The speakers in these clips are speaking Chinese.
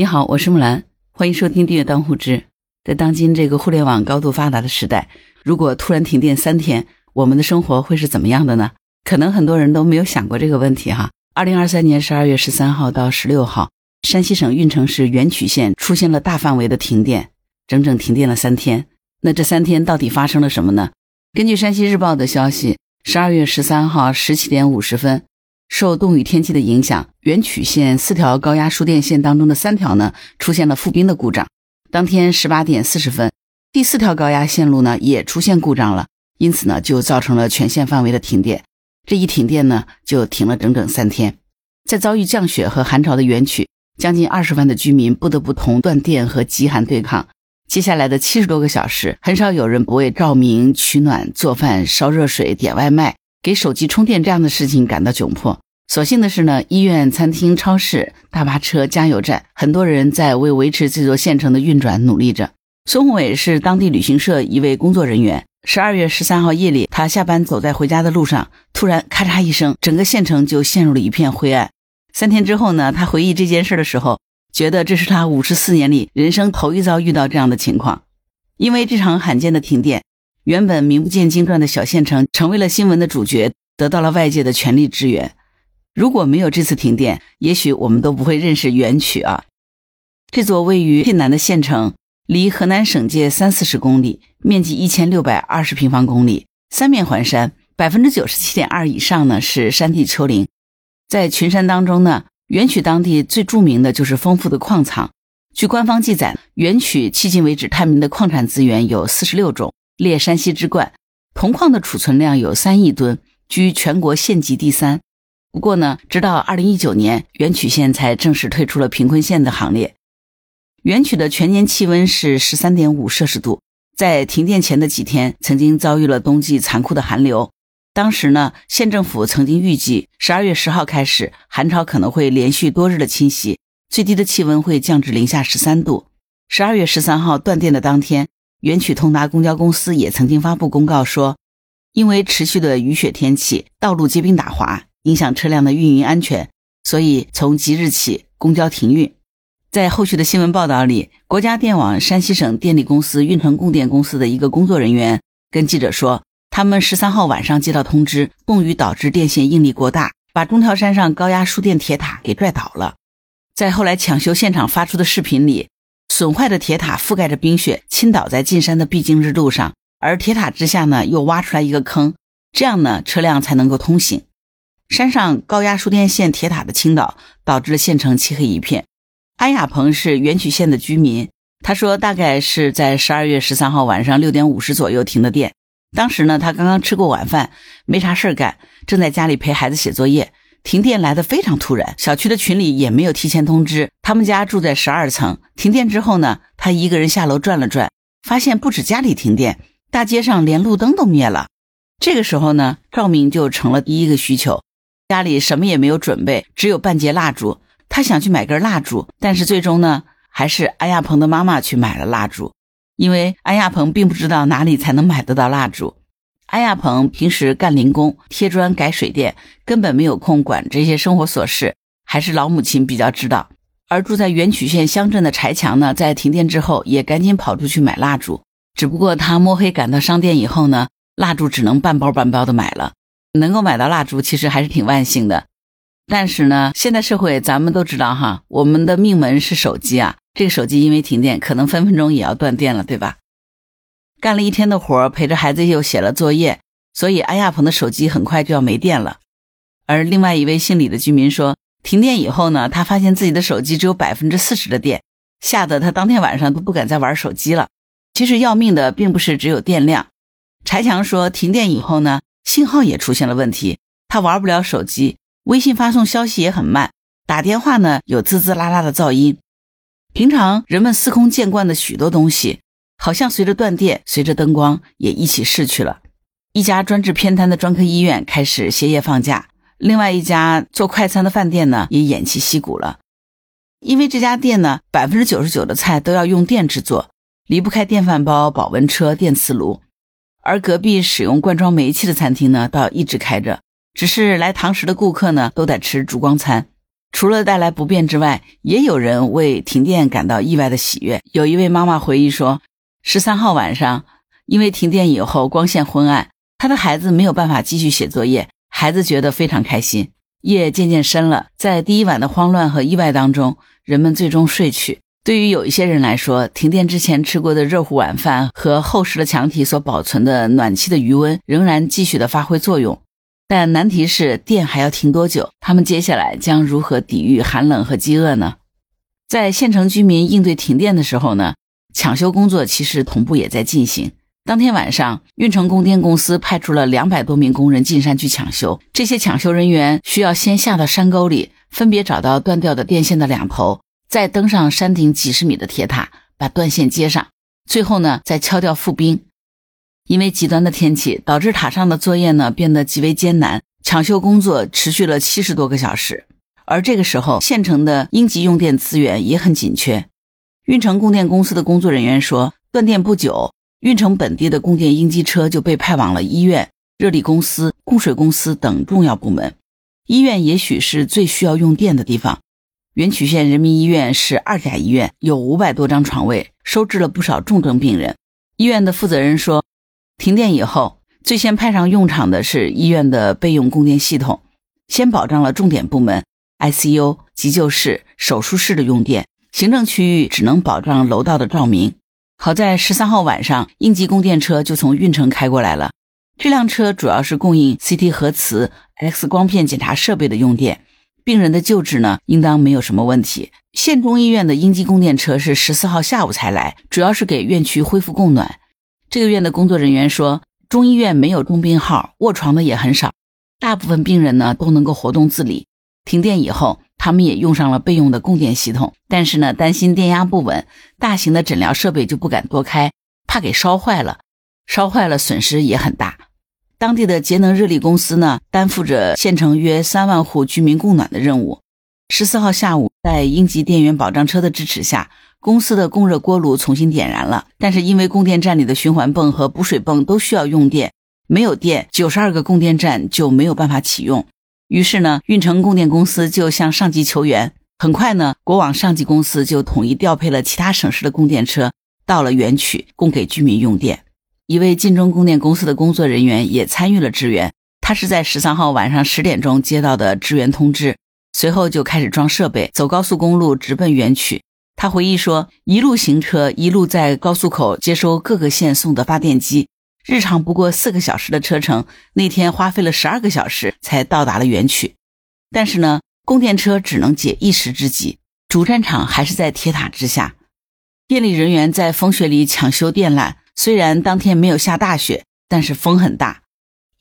你好，我是木兰，欢迎收听《订阅当户知》。在当今这个互联网高度发达的时代，如果突然停电三天，我们的生活会是怎么样的呢？可能很多人都没有想过这个问题哈。二零二三年十二月十三号到十六号，山西省运城市垣曲县出现了大范围的停电，整整停电了三天。那这三天到底发生了什么呢？根据山西日报的消息，十二月十三号十七点五十分。受冻雨天气的影响，垣曲县四条高压输电线当中的三条呢出现了复冰的故障。当天十八点四十分，第四条高压线路呢也出现故障了，因此呢就造成了全县范围的停电。这一停电呢就停了整整三天。在遭遇降雪和寒潮的垣曲，将近二十万的居民不得不同断电和极寒对抗。接下来的七十多个小时，很少有人不为照明、取暖、做饭、烧热水、点外卖。给手机充电这样的事情感到窘迫。所幸的是呢，医院、餐厅、超市、大巴车、加油站，很多人在为维持这座县城的运转努力着。孙宏伟是当地旅行社一位工作人员。十二月十三号夜里，他下班走在回家的路上，突然咔嚓一声，整个县城就陷入了一片灰暗。三天之后呢，他回忆这件事的时候，觉得这是他五十四年里人生头一遭遇到这样的情况。因为这场罕见的停电。原本名不见经传的小县城，成为了新闻的主角，得到了外界的全力支援。如果没有这次停电，也许我们都不会认识元曲啊。这座位于晋南的县城，离河南省界三四十公里，面积一千六百二十平方公里，三面环山，百分之九十七点二以上呢是山地丘陵。在群山当中呢，元曲当地最著名的就是丰富的矿藏。据官方记载，元曲迄今为止探明的矿产资源有四十六种。列山西之冠，铜矿的储存量有三亿吨，居全国县级第三。不过呢，直到二零一九年，元曲县才正式退出了贫困县的行列。元曲的全年气温是十三点五摄氏度，在停电前的几天，曾经遭遇了冬季残酷的寒流。当时呢，县政府曾经预计，十二月十号开始，寒潮可能会连续多日的侵袭，最低的气温会降至零下十三度。十二月十三号断电的当天。元曲通达公交公司也曾经发布公告说，因为持续的雨雪天气，道路结冰打滑，影响车辆的运营安全，所以从即日起公交停运。在后续的新闻报道里，国家电网山西省电力公司运城供电公司的一个工作人员跟记者说，他们十三号晚上接到通知，冻雨导致电线应力过大，把中条山上高压输电铁塔给拽倒了。在后来抢修现场发出的视频里。损坏的铁塔覆盖着冰雪，倾倒在进山的必经之路上，而铁塔之下呢，又挖出来一个坑，这样呢，车辆才能够通行。山上高压输电线铁塔的倾倒，导致了县城漆黑一片。安亚鹏是元曲县的居民，他说，大概是在十二月十三号晚上六点五十左右停的电。当时呢，他刚刚吃过晚饭，没啥事儿干，正在家里陪孩子写作业。停电来的非常突然，小区的群里也没有提前通知。他们家住在十二层，停电之后呢，他一个人下楼转了转，发现不止家里停电，大街上连路灯都灭了。这个时候呢，照明就成了第一个需求。家里什么也没有准备，只有半截蜡烛。他想去买根蜡烛，但是最终呢，还是安亚鹏的妈妈去买了蜡烛，因为安亚鹏并不知道哪里才能买得到蜡烛。安亚鹏平时干零工，贴砖、改水电，根本没有空管这些生活琐事，还是老母亲比较知道。而住在垣曲县乡镇的柴强呢，在停电之后也赶紧跑出去买蜡烛。只不过他摸黑赶到商店以后呢，蜡烛只能半包半包的买了。能够买到蜡烛，其实还是挺万幸的。但是呢，现代社会咱们都知道哈，我们的命门是手机啊，这个手机因为停电，可能分分钟也要断电了，对吧？干了一天的活，陪着孩子又写了作业，所以安亚鹏的手机很快就要没电了。而另外一位姓李的居民说，停电以后呢，他发现自己的手机只有百分之四十的电，吓得他当天晚上都不敢再玩手机了。其实要命的并不是只有电量。柴强说，停电以后呢，信号也出现了问题，他玩不了手机，微信发送消息也很慢，打电话呢有滋滋啦啦的噪音。平常人们司空见惯的许多东西。好像随着断电，随着灯光也一起逝去了。一家专治偏瘫的专科医院开始歇业放假，另外一家做快餐的饭店呢也偃旗息鼓了。因为这家店呢，百分之九十九的菜都要用电制作，离不开电饭煲、保温车、电磁炉。而隔壁使用罐装煤气的餐厅呢，倒一直开着，只是来堂食的顾客呢都得吃烛光餐。除了带来不便之外，也有人为停电感到意外的喜悦。有一位妈妈回忆说，十三号晚上，因为停电以后光线昏暗，他的孩子没有办法继续写作业，孩子觉得非常开心。夜渐渐深了，在第一晚的慌乱和意外当中，人们最终睡去。对于有一些人来说，停电之前吃过的热乎晚饭和厚实的墙体所保存的暖气的余温仍然继续的发挥作用。但难题是，电还要停多久？他们接下来将如何抵御寒冷和饥饿呢？在县城居民应对停电的时候呢，抢修工作其实同步也在进行。当天晚上，运城供电公司派出了两百多名工人进山去抢修。这些抢修人员需要先下到山沟里，分别找到断掉的电线的两头，再登上山顶几十米的铁塔，把断线接上。最后呢，再敲掉副冰。因为极端的天气，导致塔上的作业呢变得极为艰难。抢修工作持续了七十多个小时。而这个时候，县城的应急用电资源也很紧缺。运城供电公司的工作人员说，断电不久。运城本地的供电应急车就被派往了医院、热力公司、供水公司等重要部门。医院也许是最需要用电的地方。垣曲县人民医院是二甲医院，有五百多张床位，收治了不少重症病人。医院的负责人说，停电以后，最先派上用场的是医院的备用供电系统，先保障了重点部门 ICU、急救室、手术室的用电，行政区域只能保障楼道的照明。好在十三号晚上，应急供电车就从运城开过来了。这辆车主要是供应 CT 核磁、X 光片检查设备的用电，病人的救治呢，应当没有什么问题。县中医院的应急供电车是十四号下午才来，主要是给院区恢复供暖。这个院的工作人员说，中医院没有重病号，卧床的也很少，大部分病人呢都能够活动自理。停电以后。他们也用上了备用的供电系统，但是呢，担心电压不稳，大型的诊疗设备就不敢多开，怕给烧坏了，烧坏了损失也很大。当地的节能热力公司呢，担负着县城约三万户居民供暖的任务。十四号下午，在应急电源保障车的支持下，公司的供热锅炉重新点燃了，但是因为供电站里的循环泵和补水泵都需要用电，没有电，九十二个供电站就没有办法启用。于是呢，运城供电公司就向上级求援。很快呢，国网上级公司就统一调配了其他省市的供电车，到了原曲供给居民用电。一位晋中供电公司的工作人员也参与了支援。他是在十三号晚上十点钟接到的支援通知，随后就开始装设备，走高速公路直奔原曲。他回忆说，一路行车，一路在高速口接收各个县送的发电机。日常不过四个小时的车程，那天花费了十二个小时才到达了园区。但是呢，供电车只能解一时之急，主战场还是在铁塔之下。电力人员在风雪里抢修电缆，虽然当天没有下大雪，但是风很大。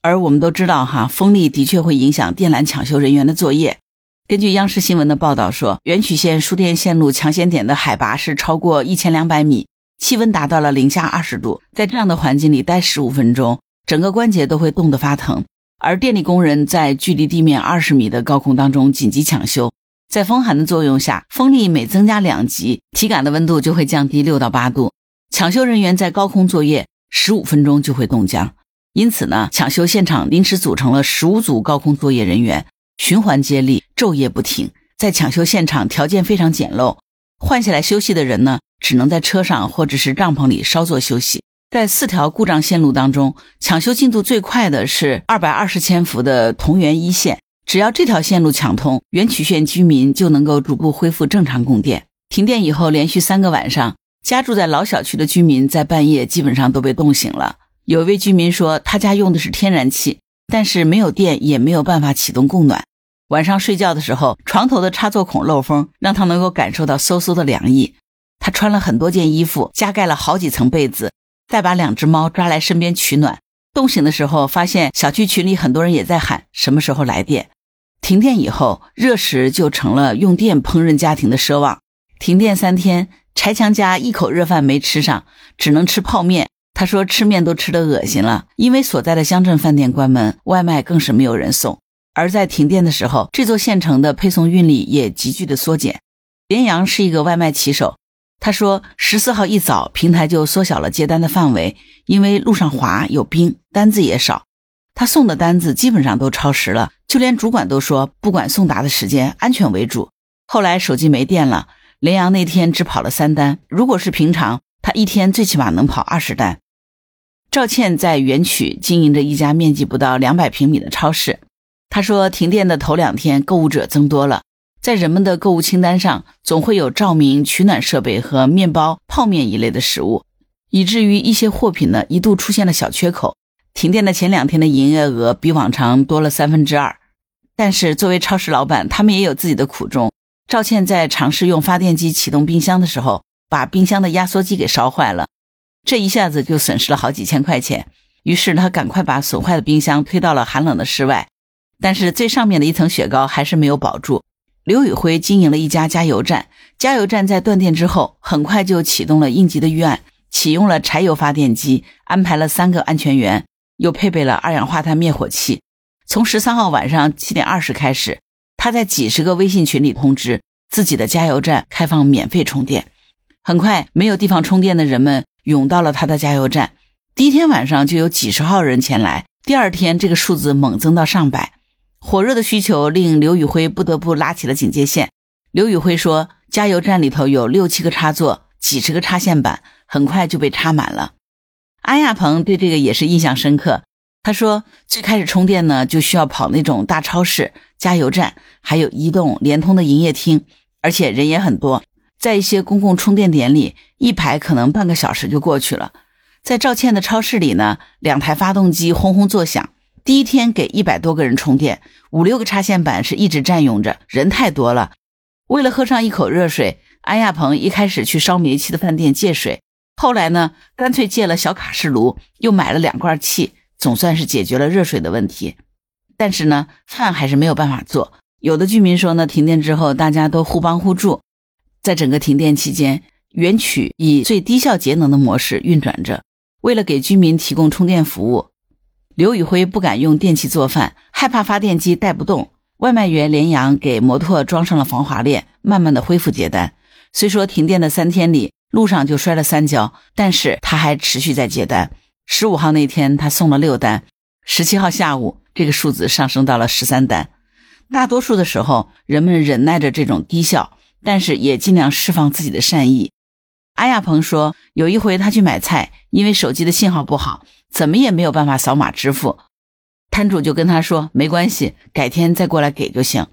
而我们都知道，哈，风力的确会影响电缆抢修人员的作业。根据央视新闻的报道说，元曲县输电线路抢险点的海拔是超过一千两百米。气温达到了零下二十度，在这样的环境里待十五分钟，整个关节都会冻得发疼。而电力工人在距离地面二十米的高空当中紧急抢修，在风寒的作用下，风力每增加两级，体感的温度就会降低六到八度。抢修人员在高空作业十五分钟就会冻僵，因此呢，抢修现场临时组成了十五组高空作业人员，循环接力，昼夜不停。在抢修现场条件非常简陋，换下来休息的人呢？只能在车上或者是帐篷里稍作休息。在四条故障线路当中，抢修进度最快的是二百二十千伏的同源一线。只要这条线路抢通，原曲县居民就能够逐步恢复正常供电。停电以后，连续三个晚上，家住在老小区的居民在半夜基本上都被冻醒了。有一位居民说，他家用的是天然气，但是没有电，也没有办法启动供暖。晚上睡觉的时候，床头的插座孔漏风，让他能够感受到嗖嗖的凉意。他穿了很多件衣服，加盖了好几层被子，再把两只猫抓来身边取暖。冻醒的时候，发现小区群里很多人也在喊什么时候来电。停电以后，热食就成了用电烹饪家庭的奢望。停电三天，柴强家一口热饭没吃上，只能吃泡面。他说吃面都吃得恶心了，因为所在的乡镇饭店关门，外卖更是没有人送。而在停电的时候，这座县城的配送运力也急剧的缩减。连阳是一个外卖骑手。他说，十四号一早，平台就缩小了接单的范围，因为路上滑有冰，单子也少。他送的单子基本上都超时了，就连主管都说不管送达的时间，安全为主。后来手机没电了，连阳那天只跑了三单。如果是平常，他一天最起码能跑二十单。赵倩在园区经营着一家面积不到两百平米的超市。他说，停电的头两天，购物者增多了，在人们的购物清单上总会有照明、取暖设备和面包、泡面一类的食物，以至于一些货品呢一度出现了小缺口。停电的前两天的营业额比往常多了三分之二。但是作为超市老板，他们也有自己的苦衷。赵倩在尝试用发电机启动冰箱的时候，把冰箱的压缩机给烧坏了。这一下子就损失了好几千块钱，于是他赶快把损坏的冰箱推到了寒冷的室外，但是最上面的一层雪糕还是没有保住。刘宇辉经营了一家加油站，加油站在断电之后，很快就启动了应急的预案，启用了柴油发电机，安排了三个安全员，又配备了二氧化碳灭火器。从十三号晚上七点二十开始，他在几十个微信群里通知自己的加油站开放免费充电。很快，没有地方充电的人们。涌到了他的加油站，第一天晚上就有几十号人前来，第二天这个数字猛增到上百，火热的需求令刘宇辉不得不拉起了警戒线。刘宇辉说，加油站里头有六七个插座，几十个插线板，很快就被插满了。安亚鹏对这个也是印象深刻，他说，最开始充电呢，就需要跑那种大超市、加油站，还有移动、联通的营业厅，而且人也很多。在一些公共充电点里，一排可能半个小时就过去了。在赵倩的超市里呢，两台发动机轰轰作响。第一天给一百多个人充电，五六个插线板是一直占用着，人太多了。为了喝上一口热水，安亚鹏一开始去烧煤气的饭店借水，后来呢，干脆借了小卡式炉，又买了两罐气，总算是解决了热水的问题。但是呢，饭还是没有办法做。有的居民说呢，停电之后大家都互帮互助。在整个停电期间，园区以最低效节能的模式运转着。为了给居民提供充电服务，刘宇辉不敢用电器做饭，害怕发电机带不动。外卖员连阳给摩托装上了防滑链，慢慢的恢复接单。虽说停电的三天里路上就摔了三跤，但是他还持续在接单。十五号那天他送了六单，十七号下午这个数字上升到了十三单。大多数的时候，人们忍耐着这种低效。但是也尽量释放自己的善意。安亚鹏说，有一回他去买菜，因为手机的信号不好，怎么也没有办法扫码支付。摊主就跟他说：“没关系，改天再过来给就行。”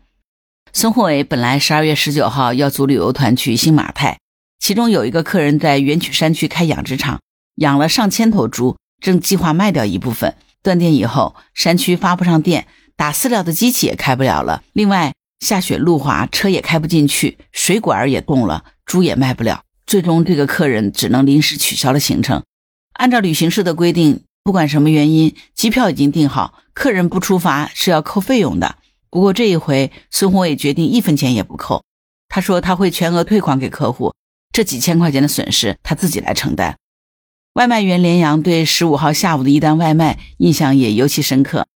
孙宏伟本来十二月十九号要组旅游团去新马泰，其中有一个客人在元曲山区开养殖场，养了上千头猪，正计划卖掉一部分。断电以后，山区发不上电，打饲料的机器也开不了了。另外，下雪路滑，车也开不进去，水管也冻了，猪也卖不了。最终，这个客人只能临时取消了行程。按照旅行社的规定，不管什么原因，机票已经订好，客人不出发是要扣费用的。不过这一回，孙宏伟决定一分钱也不扣。他说他会全额退款给客户，这几千块钱的损失他自己来承担。外卖员连阳对十五号下午的一单外卖印象也尤其深刻。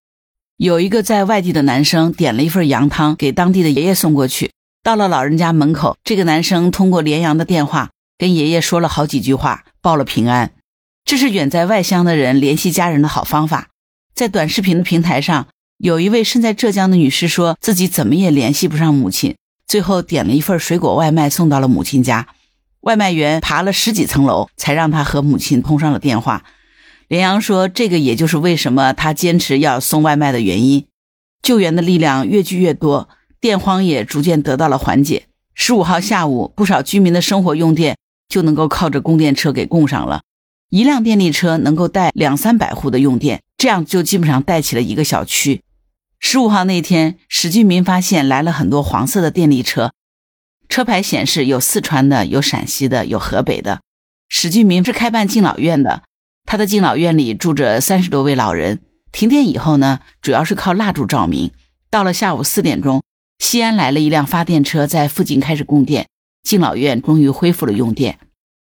有一个在外地的男生点了一份羊汤给当地的爷爷送过去，到了老人家门口，这个男生通过连阳的电话跟爷爷说了好几句话，报了平安。这是远在外乡的人联系家人的好方法。在短视频的平台上，有一位身在浙江的女士说自己怎么也联系不上母亲，最后点了一份水果外卖送到了母亲家，外卖员爬了十几层楼才让他和母亲通上了电话。连阳说：“这个也就是为什么他坚持要送外卖的原因。救援的力量越聚越多，电荒也逐渐得到了缓解。十五号下午，不少居民的生活用电就能够靠着供电车给供上了。一辆电力车能够带两三百户的用电，这样就基本上带起了一个小区。十五号那天，史俊民发现来了很多黄色的电力车，车牌显示有四川的，有陕西的，有河北的。史俊民是开办敬老院的。”他的敬老院里住着三十多位老人。停电以后呢，主要是靠蜡烛照明。到了下午四点钟，西安来了一辆发电车，在附近开始供电，敬老院终于恢复了用电。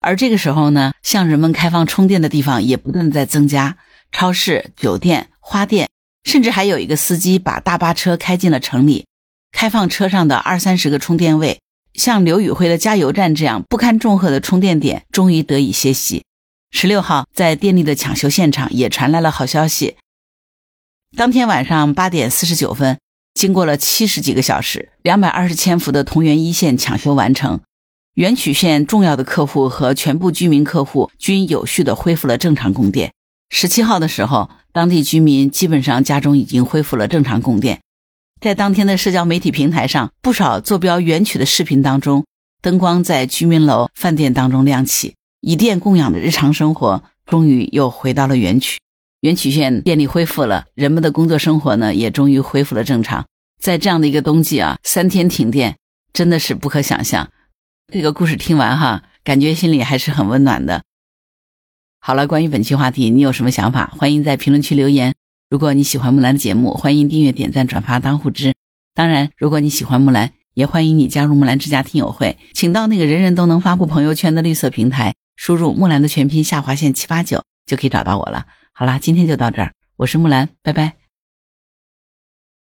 而这个时候呢，向人们开放充电的地方也不断在增加，超市、酒店、花店，甚至还有一个司机把大巴车开进了城里，开放车上的二三十个充电位。像刘宇辉的加油站这样不堪重荷的充电点，终于得以歇息。十六号，在电力的抢修现场也传来了好消息。当天晚上八点四十九分，经过了七十几个小时，两百二十千伏的同源一线抢修完成，垣曲县重要的客户和全部居民客户均有序的恢复了正常供电。十七号的时候，当地居民基本上家中已经恢复了正常供电。在当天的社交媒体平台上，不少坐标垣曲的视频当中，灯光在居民楼、饭店当中亮起，以电供养的日常生活终于又回到了垣曲。垣曲县电力恢复了，人们的工作生活呢也终于恢复了正常。在这样的一个冬季啊，三天停电真的是不可想象。这个故事听完哈，感觉心里还是很温暖的。好了，关于本期话题，你有什么想法？欢迎在评论区留言。如果你喜欢木兰的节目，欢迎订阅、点赞、转发当护知。当然，如果你喜欢木兰，也欢迎你加入木兰之家听友会，请到那个人人都能发布朋友圈的绿色平台，输入木兰的全拼下划线七八九，就可以找到我了。好啦，今天就到这儿，我是木兰，拜拜。